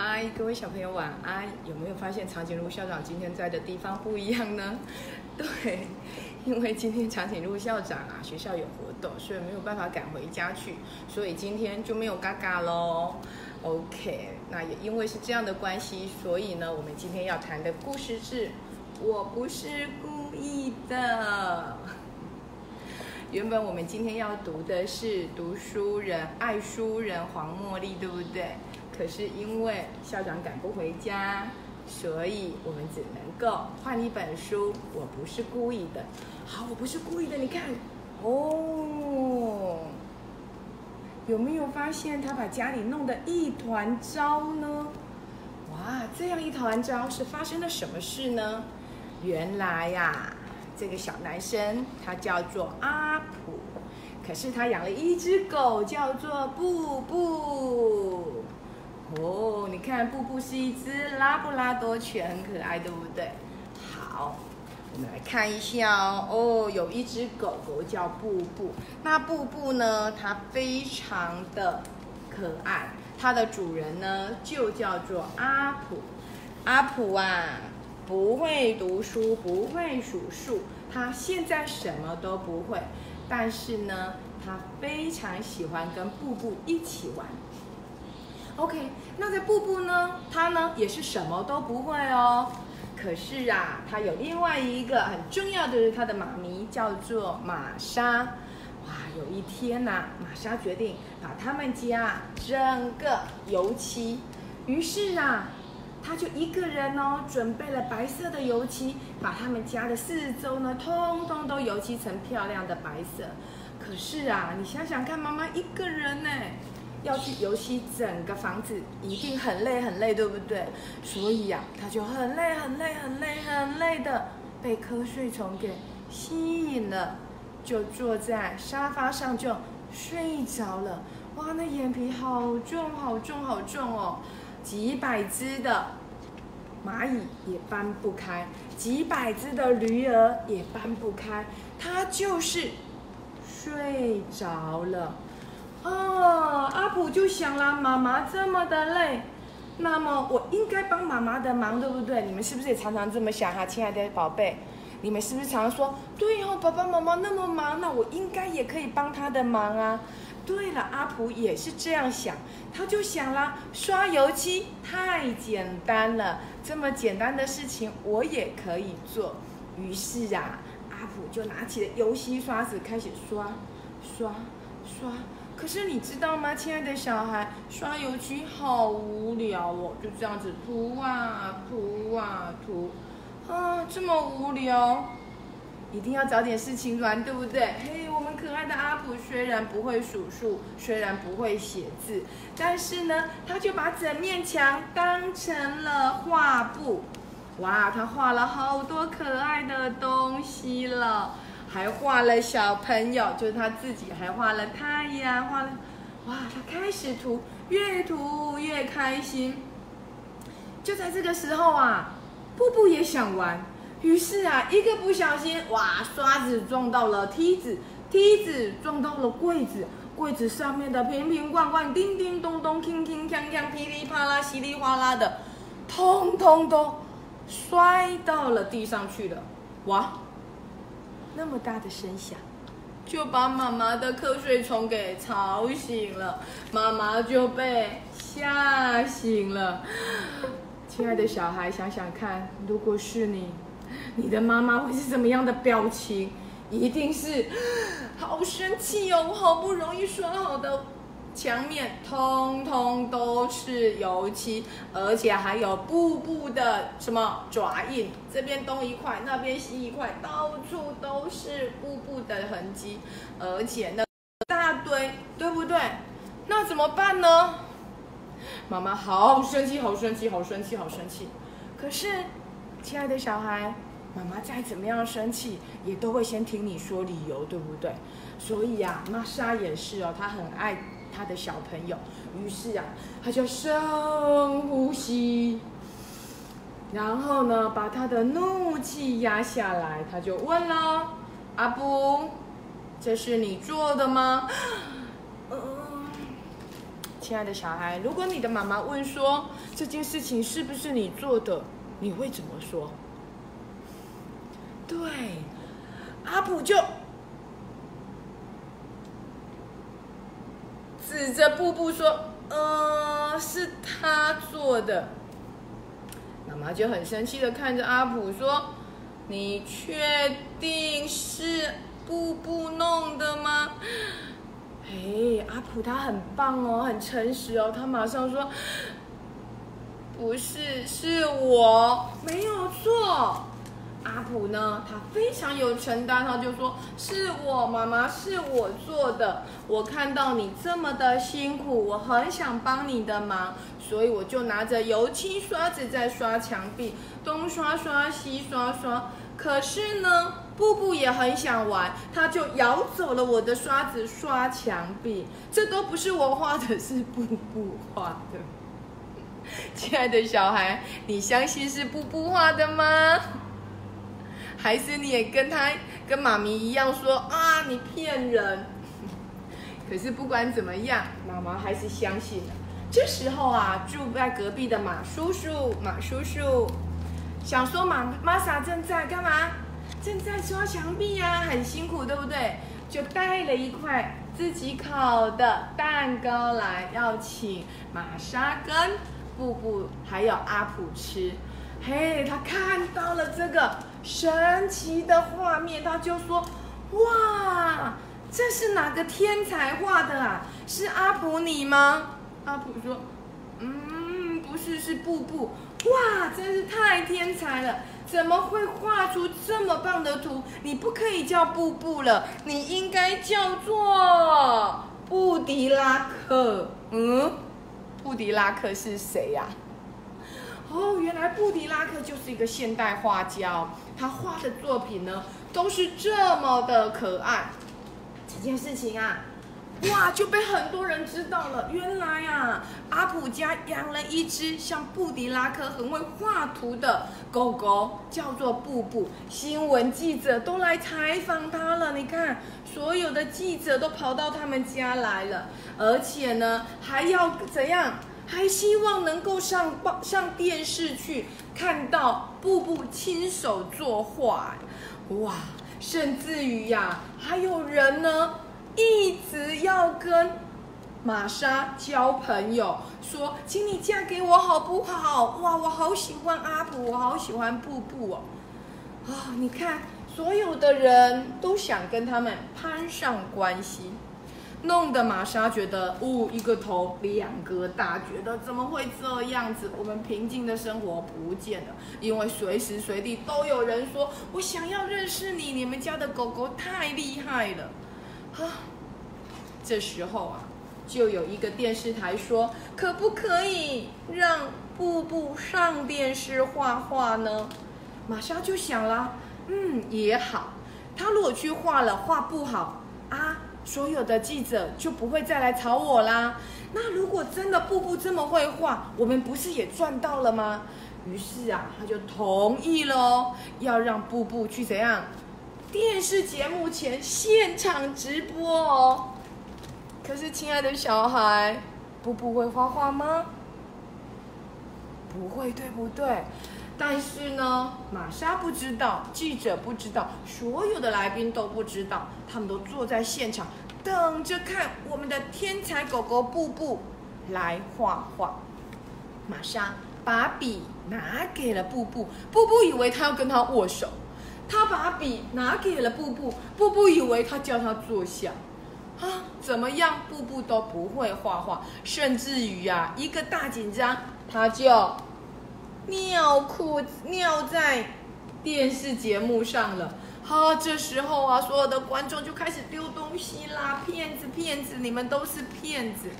嗨，各位小朋友晚安。有没有发现长颈鹿校长今天在的地方不一样呢？对，因为今天长颈鹿校长啊学校有活动，所以没有办法赶回家去，所以今天就没有嘎嘎喽。OK，那也因为是这样的关系，所以呢，我们今天要谈的故事是我不是故意的。原本我们今天要读的是读书人、爱书人黄茉莉，对不对？可是因为校长赶不回家，所以我们只能够换一本书。我不是故意的，好，我不是故意的。你看，哦，有没有发现他把家里弄得一团糟呢？哇，这样一团糟是发生了什么事呢？原来呀。这个小男生他叫做阿普，可是他养了一只狗，叫做布布。哦，你看布布是一只拉布拉多犬，很可爱，对不对？好，我们来看一下哦。哦，有一只狗狗叫布布，那布布呢，它非常的可爱，它的主人呢就叫做阿普。阿普啊。不会读书，不会数数，他现在什么都不会，但是呢，他非常喜欢跟布布一起玩。OK，那在布布呢，他呢也是什么都不会哦。可是啊，他有另外一个很重要的是他的妈咪叫做玛莎。哇，有一天呐，玛莎决定把他们家整个油漆，于是啊。他就一个人哦，准备了白色的油漆，把他们家的四周呢，通通都油漆成漂亮的白色。可是啊，你想想看，妈妈一个人呢，要去油漆整个房子，一定很累很累，对不对？所以呀，他就很累很累很累很累的，被瞌睡虫给吸引了，就坐在沙发上就睡着了。哇，那眼皮好重好重好重哦！几百只的蚂蚁也搬不开，几百只的驴儿也搬不开，它就是睡着了。哦，阿普就想了，妈妈这么的累，那么我应该帮妈妈的忙，对不对？你们是不是也常常这么想哈，亲爱的宝贝？你们是不是常常说，对哦，爸爸妈妈那么忙，那我应该也可以帮他的忙啊？对了，阿普也是这样想，他就想啦，刷油漆太简单了，这么简单的事情我也可以做。于是啊，阿普就拿起了油漆刷子开始刷，刷，刷。可是你知道吗，亲爱的小孩，刷油漆好无聊哦，就这样子涂啊涂啊涂，啊，这么无聊。一定要找点事情玩，对不对？嘿，我们可爱的阿普虽然不会数数，虽然不会写字，但是呢，他就把整面墙当成了画布。哇，他画了好多可爱的东西了，还画了小朋友，就是他自己，还画了太阳，画了。哇，他开始涂，越涂越开心。就在这个时候啊，布布也想玩。于是啊，一个不小心，哇，刷子撞到了梯子，梯子撞到了柜子，柜子上面的瓶瓶罐罐，叮叮咚咚，铿铿锵锵，噼里啪啦，稀里哗啦的，通通都摔到了地上去了。哇，那么大的声响，就把妈妈的瞌睡虫给吵醒了，妈妈就被吓醒了。亲爱的小孩，想想看，如果是你。你的妈妈会是什么样的表情？一定是 好生气哦！我好不容易说好的墙面，通通都是油漆，而且还有布布的什么爪印，这边东一块，那边西一块，到处都是布布的痕迹，而且那大堆，对不对？那怎么办呢？妈妈好生气，好生气，好生气，好生气。可是，亲爱的小孩。妈妈再怎么样生气，也都会先听你说理由，对不对？所以啊，玛莎也是哦，她很爱他的小朋友。于是啊，他就深呼吸，然后呢，把他的怒气压下来。他就问了：“阿布，这是你做的吗？”，亲爱的小孩，如果你的妈妈问说这件事情是不是你做的，你会怎么说？对，阿普就指着布布说：“呃，是他做的。”妈妈就很生气的看着阿普说：“你确定是布布弄的吗？”哎，阿普他很棒哦，很诚实哦，他马上说：“不是，是我没有错。”阿普呢，他非常有承担，他就说：“是我妈妈，是我做的。我看到你这么的辛苦，我很想帮你的忙，所以我就拿着油漆刷子在刷墙壁，东刷刷，西刷刷。可是呢，布布也很想玩，他就咬走了我的刷子，刷墙壁。这都不是我画的，是布布画的。亲爱的小孩，你相信是布布画的吗？”还是你也跟他跟妈咪一样说啊，你骗人。可是不管怎么样，妈妈还是相信了。这时候啊，住在隔壁的马叔叔，马叔叔想说马玛莎正在干嘛？正在刷墙壁呀，很辛苦，对不对？就带了一块自己烤的蛋糕来，要请玛莎跟布布还有阿普吃。嘿，他看到了这个神奇的画面，他就说：“哇，这是哪个天才画的啊？是阿普你吗？”阿普说：“嗯，不是，是布布。哇，真是太天才了！怎么会画出这么棒的图？你不可以叫布布了，你应该叫做布迪拉克。嗯，布迪拉克是谁呀？”哦，原来布迪拉克就是一个现代画家，他画的作品呢都是这么的可爱。这件事情啊，哇，就被很多人知道了。原来啊，阿普家养了一只像布迪拉克很会画图的狗狗，叫做布布。新闻记者都来采访他了，你看，所有的记者都跑到他们家来了，而且呢，还要怎样？还希望能够上报上电视去看到布布亲手作画，哇！甚至于呀，还有人呢一直要跟玛莎交朋友，说：“请你嫁给我好不好？”哇，我好喜欢阿普，我好喜欢布布哦！啊，你看，所有的人都想跟他们攀上关系。弄得玛莎觉得，呜，一个头两个大，觉得怎么会这样子？我们平静的生活不见了，因为随时随地都有人说，我想要认识你，你们家的狗狗太厉害了，啊！这时候啊，就有一个电视台说，可不可以让布布上电视画画呢？玛莎就想了，嗯，也好，他如果去画了，画不好。所有的记者就不会再来吵我啦。那如果真的布布这么会画，我们不是也赚到了吗？于是啊，他就同意了，要让布布去怎样？电视节目前现场直播哦。可是，亲爱的小孩，布布会画画吗？不会，对不对？但是呢，玛莎不知道，记者不知道，所有的来宾都不知道，他们都坐在现场等着看我们的天才狗狗布布来画画。玛莎把笔拿给了布布，布布以为他要跟他握手，他把笔拿给了布布，布布以为他叫他坐下。啊，怎么样，布布都不会画画，甚至于啊，一个大紧张，他就。尿裤尿在电视节目上了，哈，这时候啊，所有的观众就开始丢东西啦，骗子，骗子，你们都是骗子，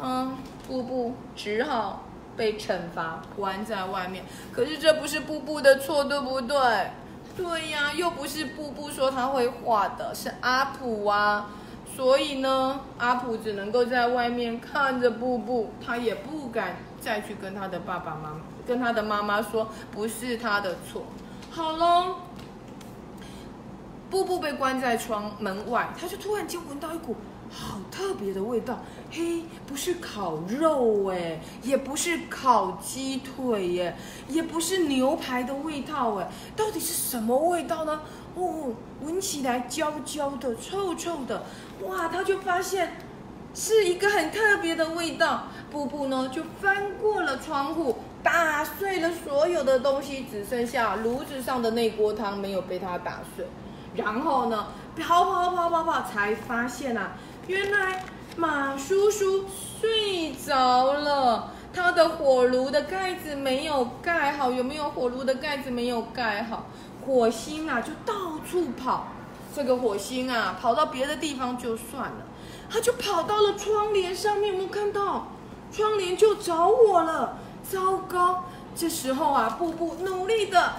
嗯，布布只好被惩罚，关在外面。可是这不是布布的错，对不对？对呀，又不是布布说他会画的，是阿普啊。所以呢，阿普只能够在外面看着布布，他也不敢再去跟他的爸爸妈妈、跟他的妈妈说不是他的错。好了，布布被关在窗门外，他就突然间闻到一股好特别的味道，嘿，不是烤肉哎，也不是烤鸡腿耶，也不是牛排的味道哎，到底是什么味道呢？哦，闻起来焦焦的、臭臭的，哇，他就发现是一个很特别的味道。布布呢就翻过了窗户，打碎了所有的东西，只剩下炉子上的那锅汤没有被他打碎。然后呢，跑跑跑跑跑，才发现啊。原来马叔叔睡着了，他的火炉的盖子没有盖好。有没有火炉的盖子没有盖好？火星啊，就到处跑。这个火星啊，跑到别的地方就算了，他就跑到了窗帘上面。有没有看到？窗帘就着火了。糟糕！这时候啊，布布努力的。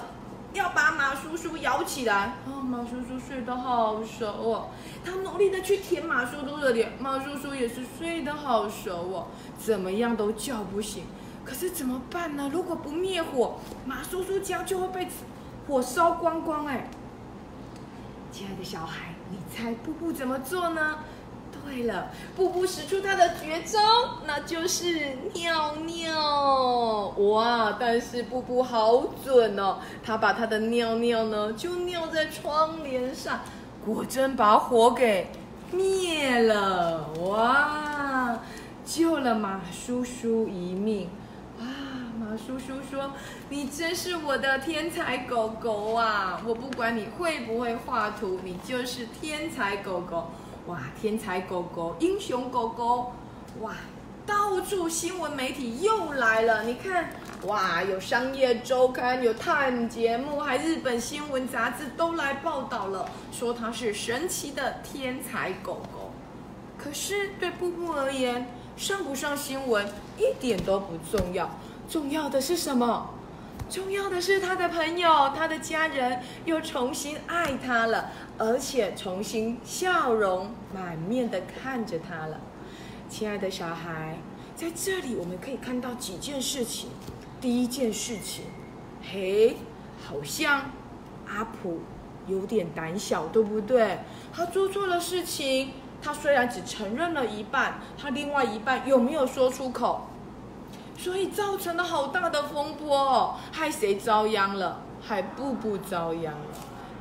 要把马叔叔摇起来啊！马叔叔睡得好熟哦，他努力的去舔马叔叔的脸，马叔叔也是睡得好熟哦，怎么样都叫不醒。可是怎么办呢？如果不灭火，马叔叔家就会被火烧光光哎！亲爱的小孩，你猜布布怎么做呢？对了，布布使出他的绝招，那就是尿尿。哇！但是布布好准哦，他把他的尿尿呢，就尿在窗帘上，果真把火给灭了。哇！救了马叔叔一命。啊！马叔叔说：“你真是我的天才狗狗啊！我不管你会不会画图，你就是天才狗狗。”哇，天才狗狗，英雄狗狗，哇，到处新闻媒体又来了。你看，哇，有商业周刊，有 Time 节目，还日本新闻杂志都来报道了，说它是神奇的天才狗狗。可是对布布而言，上不上新闻一点都不重要，重要的是什么？重要的是，他的朋友、他的家人又重新爱他了，而且重新笑容满面的看着他了。亲爱的小孩，在这里我们可以看到几件事情。第一件事情，嘿，好像阿普有点胆小，对不对？他做错了事情，他虽然只承认了一半，他另外一半有没有说出口？所以造成了好大的风波，害谁遭殃了？害布布遭殃了。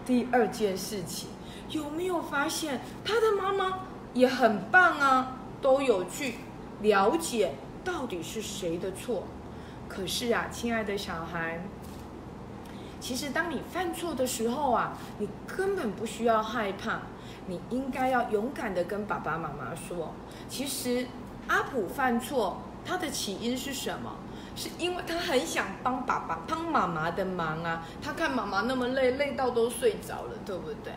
第二件事情，有没有发现他的妈妈也很棒啊？都有去了解到底是谁的错。可是啊，亲爱的小孩，其实当你犯错的时候啊，你根本不需要害怕，你应该要勇敢的跟爸爸妈妈说，其实阿普犯错。他的起因是什么？是因为他很想帮爸爸、帮妈妈的忙啊。他看妈妈那么累，累到都睡着了，对不对？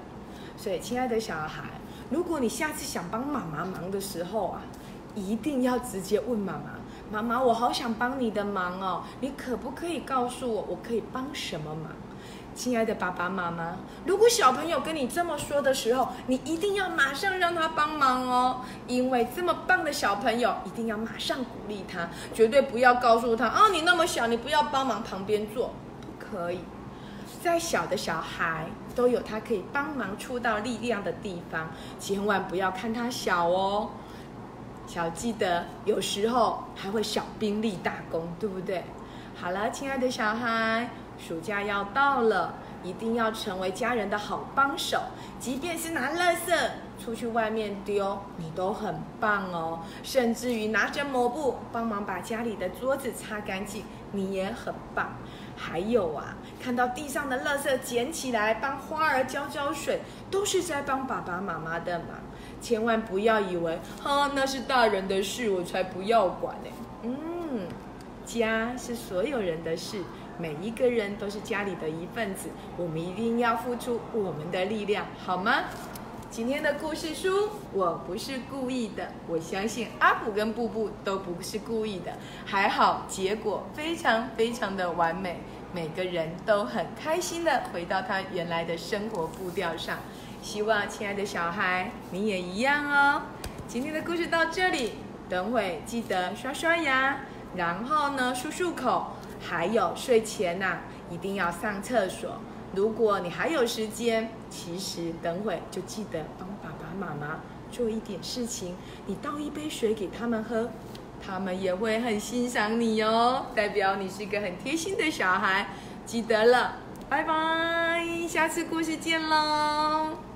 所以，亲爱的小孩，如果你下次想帮妈妈忙的时候啊，一定要直接问妈妈：“妈妈，我好想帮你的忙哦，你可不可以告诉我，我可以帮什么忙？”亲爱的爸爸妈妈，如果小朋友跟你这么说的时候，你一定要马上让他帮忙哦，因为这么棒的小朋友，一定要马上鼓励他，绝对不要告诉他啊，你那么小，你不要帮忙，旁边坐，不可以。再小的小孩都有他可以帮忙出到力量的地方，千万不要看他小哦。小记得有时候还会小兵立大功，对不对？好了，亲爱的小孩。暑假要到了，一定要成为家人的好帮手。即便是拿垃圾出去外面丢，你都很棒哦。甚至于拿着抹布帮忙把家里的桌子擦干净，你也很棒。还有啊，看到地上的垃圾捡起来帮花儿浇浇水，都是在帮爸爸妈妈的忙。千万不要以为，哈，那是大人的事，我才不要管呢。嗯，家是所有人的事。每一个人都是家里的一份子，我们一定要付出我们的力量，好吗？今天的故事书我不是故意的，我相信阿普跟布布都不是故意的，还好结果非常非常的完美，每个人都很开心的回到他原来的生活步调上。希望亲爱的小孩你也一样哦。今天的故事到这里，等会记得刷刷牙，然后呢漱漱口。还有睡前呐，一定要上厕所。如果你还有时间，其实等会就记得帮爸爸妈妈做一点事情，你倒一杯水给他们喝，他们也会很欣赏你哦，代表你是一个很贴心的小孩。记得了，拜拜，下次故事见喽。